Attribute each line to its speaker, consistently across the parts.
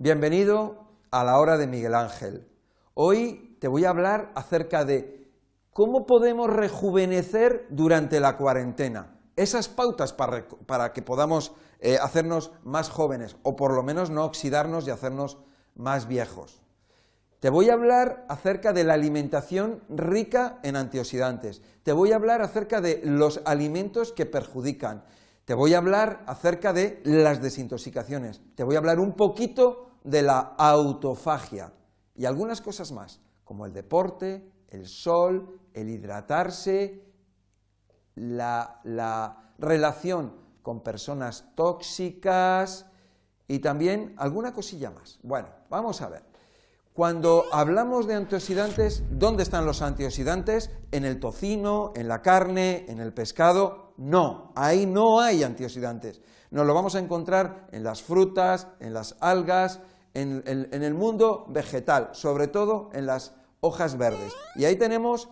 Speaker 1: Bienvenido a la hora de Miguel Ángel. Hoy te voy a hablar acerca de cómo podemos rejuvenecer durante la cuarentena. Esas pautas para, que podamos eh, hacernos más jóvenes o por lo menos no oxidarnos y hacernos más viejos. Te voy a hablar acerca de la alimentación rica en antioxidantes. Te voy a hablar acerca de los alimentos que perjudican. Te voy a hablar acerca de las desintoxicaciones. Te voy a hablar un poquito de la autofagia y algunas cosas más, como el deporte, el sol, el hidratarse, la, la relación con personas tóxicas y también alguna cosilla más. Bueno, vamos a ver. Cuando hablamos de antioxidantes, ¿dónde están los antioxidantes? ¿En el tocino, en la carne, en el pescado? No, ahí no hay antioxidantes. Nos lo vamos a encontrar en las frutas, en las algas, en, el mundo vegetal, sobre todo en las hojas verdes. Y ahí tenemos,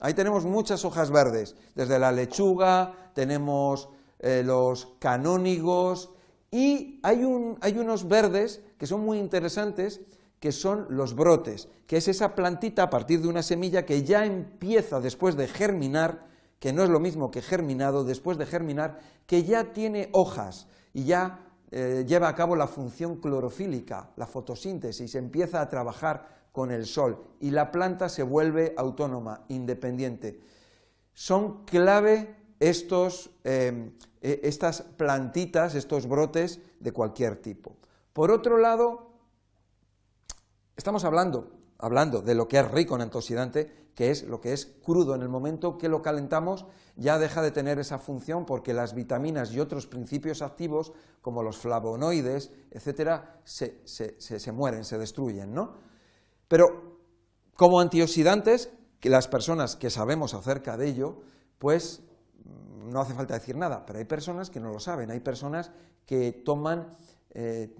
Speaker 1: ahí tenemos muchas hojas verdes, desde la lechuga, tenemos eh, los canónigos, y hay, hay unos verdes que son muy interesantes, que son los brotes, que es esa plantita a partir de una semilla que ya empieza después de germinar, que no es lo mismo que germinado, después de germinar, que ya tiene hojas y ya eh, lleva a cabo la función clorofílica, la fotosíntesis, empieza a trabajar con el sol y la planta se vuelve autónoma, independiente. Son clave estos, eh, e, estas plantitas, estos brotes de cualquier tipo. Por otro lado, Estamos hablando, hablando de lo que es rico en antioxidante, que es lo que es crudo. En el momento que lo calentamos ya deja de tener esa función porque las vitaminas y otros principios activos, como los flavonoides, etcétera, se, se mueren, se destruyen, ¿no? Pero como antioxidantes, que las personas que sabemos acerca de ello, pues no hace falta decir nada, pero hay personas que no lo saben, hay personas que toman eh,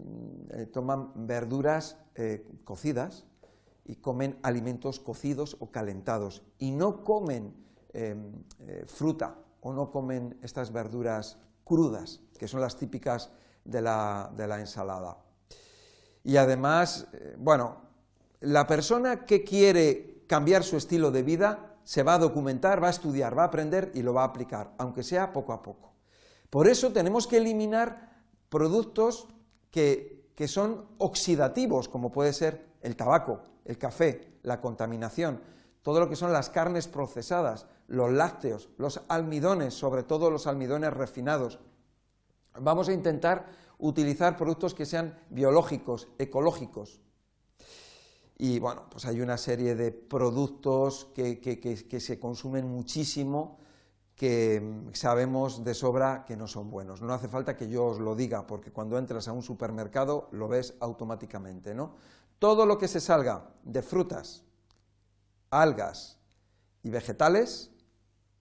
Speaker 1: eh, toman verduras eh, cocidas y comen alimentos cocidos o calentados y no comen fruta o no comen estas verduras crudas, que son las típicas de la, de la ensalada. Y además, bueno, la persona que quiere cambiar su estilo de vida se va a documentar, va a estudiar, va a aprender y lo va a aplicar, aunque sea poco a poco. Por eso tenemos que eliminar productos que, son oxidativos, como puede ser el tabaco, el café, la contaminación, todo lo que son las carnes procesadas, los lácteos, los almidones, sobre todo los almidones refinados. Vamos a intentar utilizar productos que sean biológicos, ecológicos. Y bueno, pues hay una serie de productos que, que se consumen muchísimo, que mm, sabemos de sobra que no son buenos. No hace falta que yo os lo diga, porque cuando entras a un supermercado lo ves automáticamente, ¿no? Todo lo que se salga de frutas, algas y vegetales,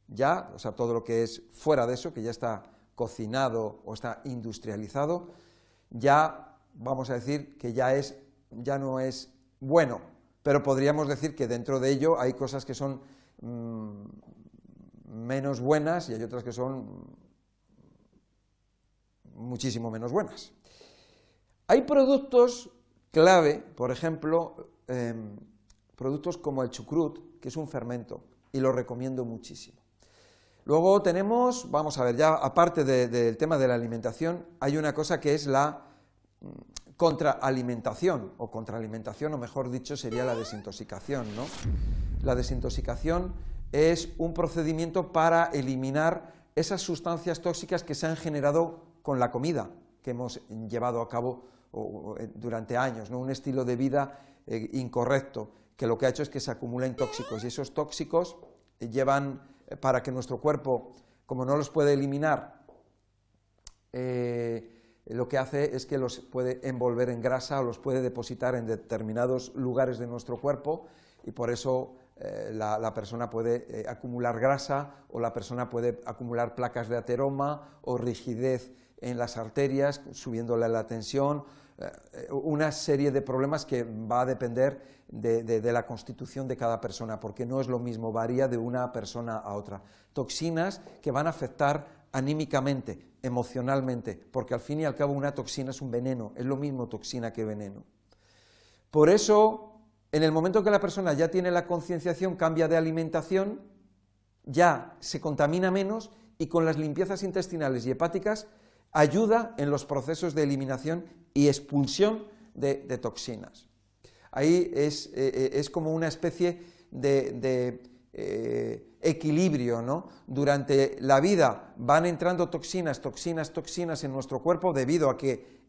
Speaker 1: ya, o sea, todo lo que es fuera de eso, que ya está cocinado o está industrializado, ya vamos a decir que ya es ya no es bueno, pero podríamos decir que dentro de ello hay cosas que son mm, menos buenas y hay otras que son muchísimo menos buenas. Hay productos clave, por ejemplo, em, productos como el chucrut, que es un fermento, y lo recomiendo muchísimo. Luego tenemos, vamos a ver, ya aparte del tema de la alimentación, hay una cosa que es la mm, contraalimentación, o contraalimentación, o mejor dicho, sería la desintoxicación. ¿no? La desintoxicación es un procedimiento para eliminar esas sustancias tóxicas que se han generado con la comida que hemos llevado a cabo eh, durante años, ¿no? un estilo de vida eh, incorrecto, que lo que ha hecho es que se acumulen tóxicos y esos tóxicos llevan eh, para que nuestro cuerpo, como no los puede eliminar, lo que hace es que los puede envolver en grasa o los puede depositar en determinados lugares de nuestro cuerpo y por eso eh, la, persona puede eh, acumular grasa o la persona puede acumular placas de ateroma o rigidez en las arterias, subiéndole la tensión, eh, una serie de problemas que va a depender de, la constitución de cada persona, porque no es lo mismo, varía de una persona a otra. Toxinas que van a afectar anímicamente, emocionalmente, porque al fin y al cabo una toxina es un veneno, es lo mismo toxina que veneno. Por eso, en el momento que la persona ya tiene la concienciación, cambia de alimentación, ya se contamina menos y con las limpiezas intestinales y hepáticas ayuda en los procesos de eliminación y expulsión de, toxinas. Ahí es, eh, eh, como una especie de, eh, equilibrio, ¿no? Durante la vida van entrando toxinas, toxinas, toxinas en nuestro cuerpo debido a que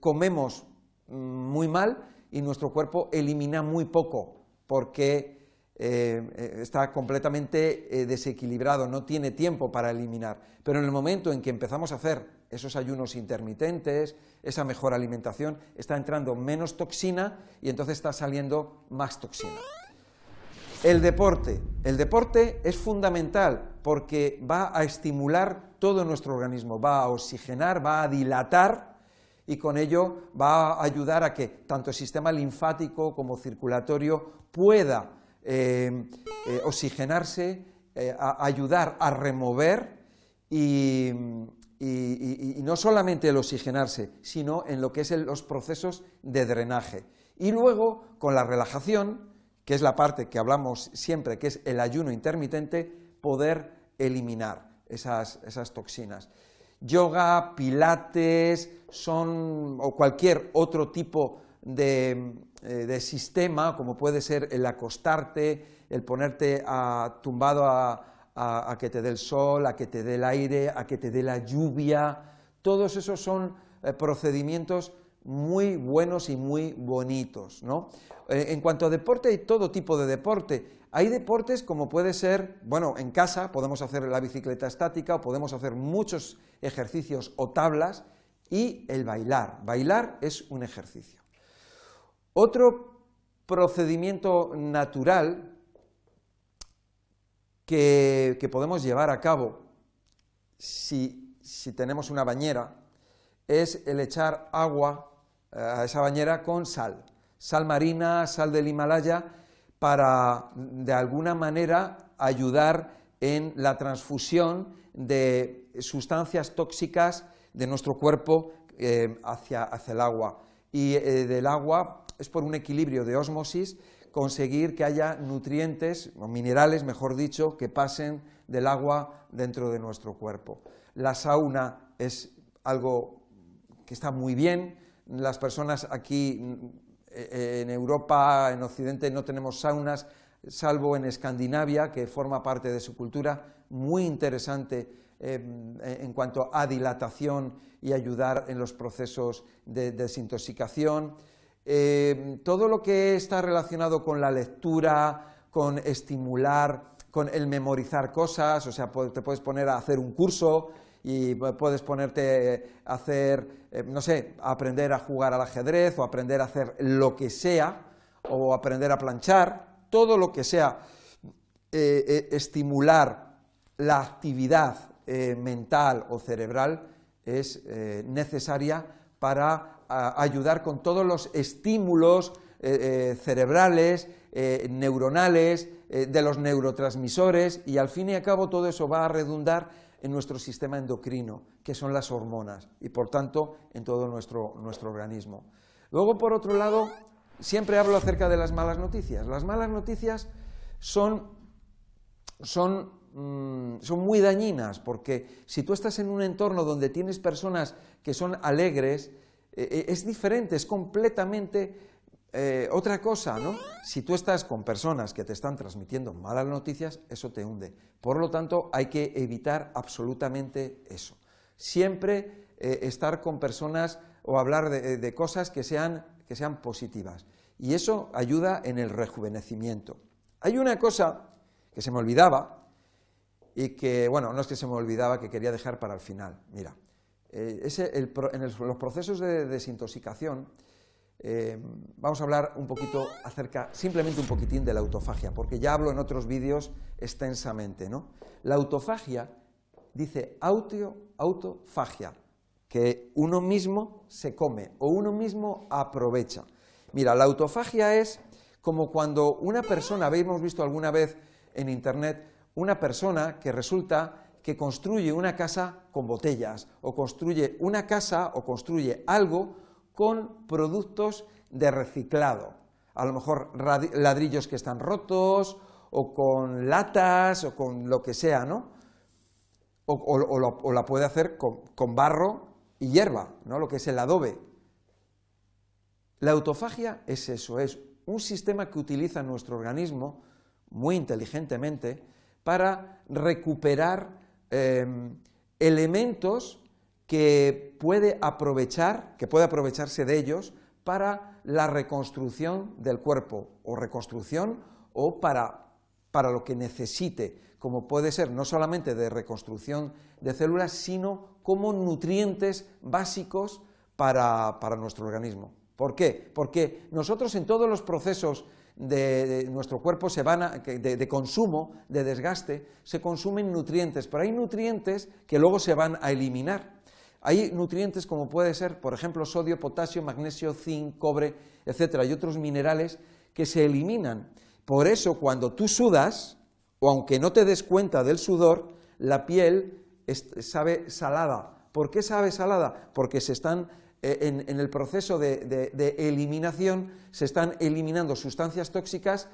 Speaker 1: comemos mm, muy mal y nuestro cuerpo elimina muy poco porque eh, está completamente eh, desequilibrado, no tiene tiempo para eliminar. Pero en el momento en que empezamos a hacer esos ayunos intermitentes, esa mejor alimentación, está entrando menos toxina y entonces está saliendo más toxina. El deporte. El deporte es fundamental porque va a estimular todo nuestro organismo, va a oxigenar, va a dilatar y con ello va a ayudar a que tanto el sistema linfático como circulatorio pueda eh, eh, oxigenarse, eh, ayudar a remover y, no solamente el oxigenarse, sino en lo que es los procesos de drenaje. Y luego, con la relajación, que es la parte que hablamos siempre, que es el ayuno intermitente, poder eliminar esas, esas toxinas. Yoga, pilates, son, o cualquier otro tipo de, eh, de sistema, como puede ser el acostarte, el ponerte tumbado a, que te dé el sol, a que te dé el aire, a que te dé la lluvia, todos esos son eh, procedimientos muy buenos y muy bonitos. ¿no? Eh, en cuanto a deporte, hay todo tipo de deporte. Hay deportes como puede ser, bueno, en casa podemos hacer la bicicleta estática o podemos hacer muchos ejercicios o tablas y el bailar. Bailar es un ejercicio. Otro procedimiento natural que, podemos llevar a cabo si, tenemos una bañera es el echar agua eh, a esa bañera con sal, sal marina, sal del Himalaya, para de alguna manera ayudar en la transfusión de sustancias tóxicas de nuestro cuerpo eh, hacia, el agua. Y eh, del agua es por un equilibrio de osmosis conseguir que haya nutrientes, o minerales, mejor dicho, que pasen del agua dentro de nuestro cuerpo. La sauna es algo que está muy bien. Las personas aquí en Europa, en Occidente, no tenemos saunas, salvo en Escandinavia, que forma parte de su cultura, muy interesante eh, en cuanto a dilatación y ayudar en los procesos de desintoxicación. Eh, todo lo que está relacionado con la lectura, con estimular, con el memorizar cosas, o sea, te puedes poner a hacer un curso y puedes ponerte a hacer, eh, no sé, aprender a jugar al ajedrez o aprender a hacer lo que sea, o aprender a planchar, todo lo que sea eh, estimular la actividad mental o cerebral es necesaria para ayudar con todos los estímulos eh, eh, cerebrales, eh, neuronales, de los neurotransmisores y al fin y al cabo todo eso va a redundar en nuestro sistema endocrino, que son las hormonas, y por tanto en todo nuestro, nuestro organismo. Luego, por otro lado, siempre hablo acerca de las malas noticias. Las malas noticias son, son, mm, son muy dañinas, porque si tú estás en un entorno donde tienes personas que son alegres, eh, eh, es diferente, es completamente eh, otra cosa, ¿no? Si tú estás con personas que te están transmitiendo malas noticias, eso te hunde. Por lo tanto, hay que evitar absolutamente eso. Siempre estar con personas o hablar de, cosas que sean, que sean positivas. Y eso ayuda en el rejuvenecimiento. Hay una cosa que se me olvidaba y que, bueno, no es que se me olvidaba, que quería dejar para el final. Mira, eh, en los procesos de desintoxicación, eh, vamos a hablar un poquito acerca, simplemente un poquitín de la autofagia, porque ya hablo en otros vídeos extensamente. ¿no? La autofagia dice auto, autofagia, que uno mismo se come o uno mismo aprovecha. Mira, la autofagia es como cuando una persona, habéis visto alguna vez en internet, una persona que resulta que construye una casa con botellas, o construye una casa o construye algo con productos de reciclado. A lo mejor ladrillos que están rotos, o con latas, o con lo que sea, ¿no? O, la puede hacer con, barro y hierba, ¿no? Lo que es el adobe. La autofagia es eso, es un sistema que utiliza nuestro organismo muy inteligentemente para recuperar em, elementos que puede aprovechar, que puede aprovecharse de ellos para la reconstrucción del cuerpo, o reconstrucción, o para, para lo que necesite, como puede ser no solamente de reconstrucción de células, sino como nutrientes básicos para nuestro organismo. ¿Por qué? Porque nosotros en todos los procesos de, nuestro cuerpo se van de, consumo, de desgaste, se consumen nutrientes, pero hay nutrientes que luego se van a eliminar. Hay nutrientes como puede ser, por ejemplo, sodio, potasio, magnesio, zinc, cobre, etcétera, y otros minerales que se eliminan. Por eso, cuando tú sudas, o aunque no te des cuenta del sudor, la piel sabe salada. ¿Por qué sabe salada? Porque se están eh, en, el proceso de, eliminación se están eliminando sustancias tóxicas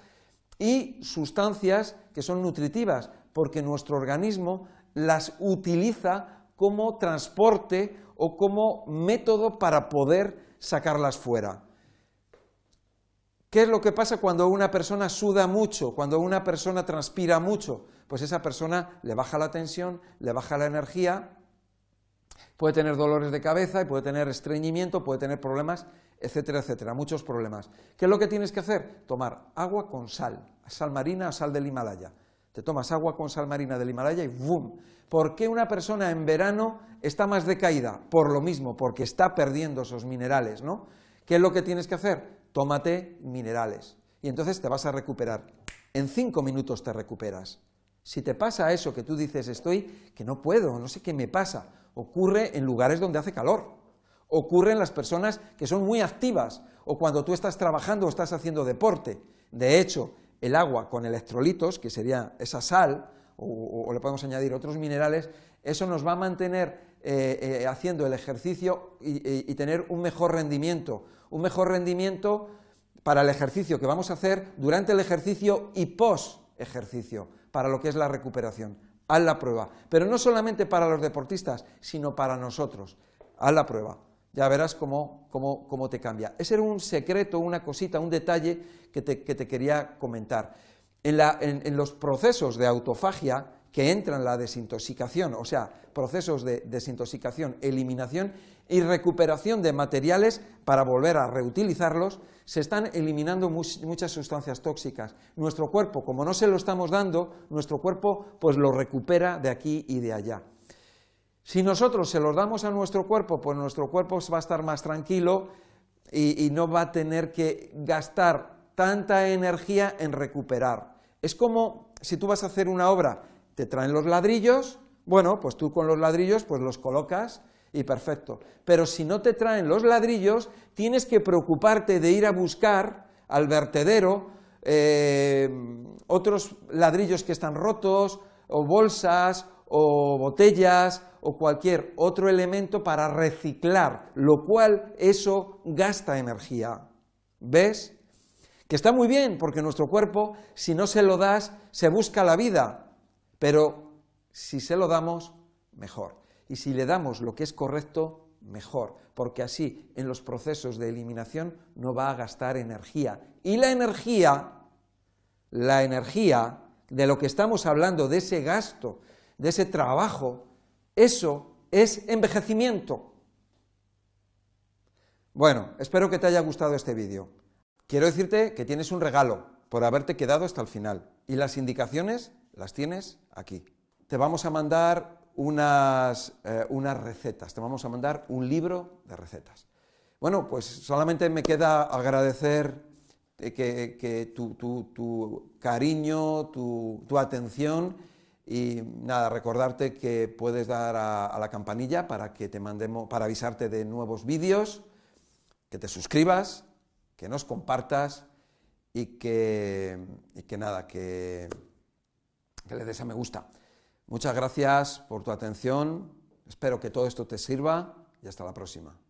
Speaker 1: y sustancias que son nutritivas, porque nuestro organismo las utiliza como transporte o como método para poder sacarlas fuera. ¿Qué es lo que pasa cuando una persona suda mucho, cuando una persona transpira mucho? Pues esa persona le baja la tensión, le baja la energía puede tener dolores de cabeza puede tener estreñimiento, puede tener problemas, etcétera, etcétera, muchos problemas. ¿Qué es lo que tienes que hacer? Tomar agua con sal, sal marina sal del Himalaya. Te tomas agua con sal marina del Himalaya y ¡bum! ¿Por qué una persona en verano está más decaída? Por lo mismo, porque está perdiendo esos minerales, ¿no? ¿Qué es lo que tienes que hacer? Tómate minerales y entonces te vas a recuperar. En cinco minutos te recuperas. Si te pasa eso que tú dices, estoy, que no puedo, no sé qué me pasa, ocurre en lugares donde hace calor, ocurre en las personas que son muy activas, o cuando tú estás trabajando o estás haciendo deporte. De hecho, el agua con electrolitos, que sería esa sal, o, le podemos añadir otros minerales, eso nos va a mantener eh, eh, haciendo el ejercicio y, y tener un mejor rendimiento, un mejor rendimiento para el ejercicio que vamos a hacer durante el ejercicio y post ejercicio, para lo que es la recuperación haz la prueba. Pero no solamente para los deportistas, sino para nosotros. Haz la prueba. Ya verás cómo, cómo, te cambia. Ese era un secreto, una cosita, un detalle que te, quería comentar. En, los procesos de autofagia que entran la desintoxicación, o sea, procesos de desintoxicación, eliminación y recuperación de materiales para volver a reutilizarlos, se están eliminando muchas sustancias tóxicas. Nuestro cuerpo, como no se lo estamos dando, nuestro cuerpo pues lo recupera de aquí y de allá. Si nosotros se los damos a nuestro cuerpo, pues nuestro cuerpo va a estar más tranquilo y, no va a tener que gastar tanta energía en recuperar. Es como si tú vas a hacer una obra, te traen los ladrillos, bueno, pues tú con los ladrillos pues los colocas y perfecto. Pero si no te traen los ladrillos, tienes que preocuparte de ir a buscar al vertedero eh, otros ladrillos que están rotos, o bolsas, o botellas, o cualquier otro elemento para reciclar, lo cual eso gasta energía. ¿Ves? Que está muy bien, porque nuestro cuerpo, si no se lo das, se busca la vida, pero si se lo damos, mejor y si le damos lo que es correcto, mejor, porque así en los procesos de eliminación no va a gastar energía. Y la energía, la energía de lo que estamos hablando, de ese gasto, de ese trabajo, eso es envejecimiento. Bueno, espero que te haya gustado este vídeo. Quiero decirte que tienes un regalo por haberte quedado hasta el final y las indicaciones las tienes aquí. Te vamos a mandar unas, eh, unas recetas, te vamos a mandar un libro de recetas. Bueno, pues solamente me queda agradecer que, tu, cariño, tu, atención y nada, recordarte que puedes dar a, la campanilla para que te mandemos, para avisarte de nuevos vídeos, que te suscribas, que nos compartas y que, y que nada, que, que le des a me gusta. Muchas gracias por tu atención, espero que todo esto te sirva y hasta la próxima.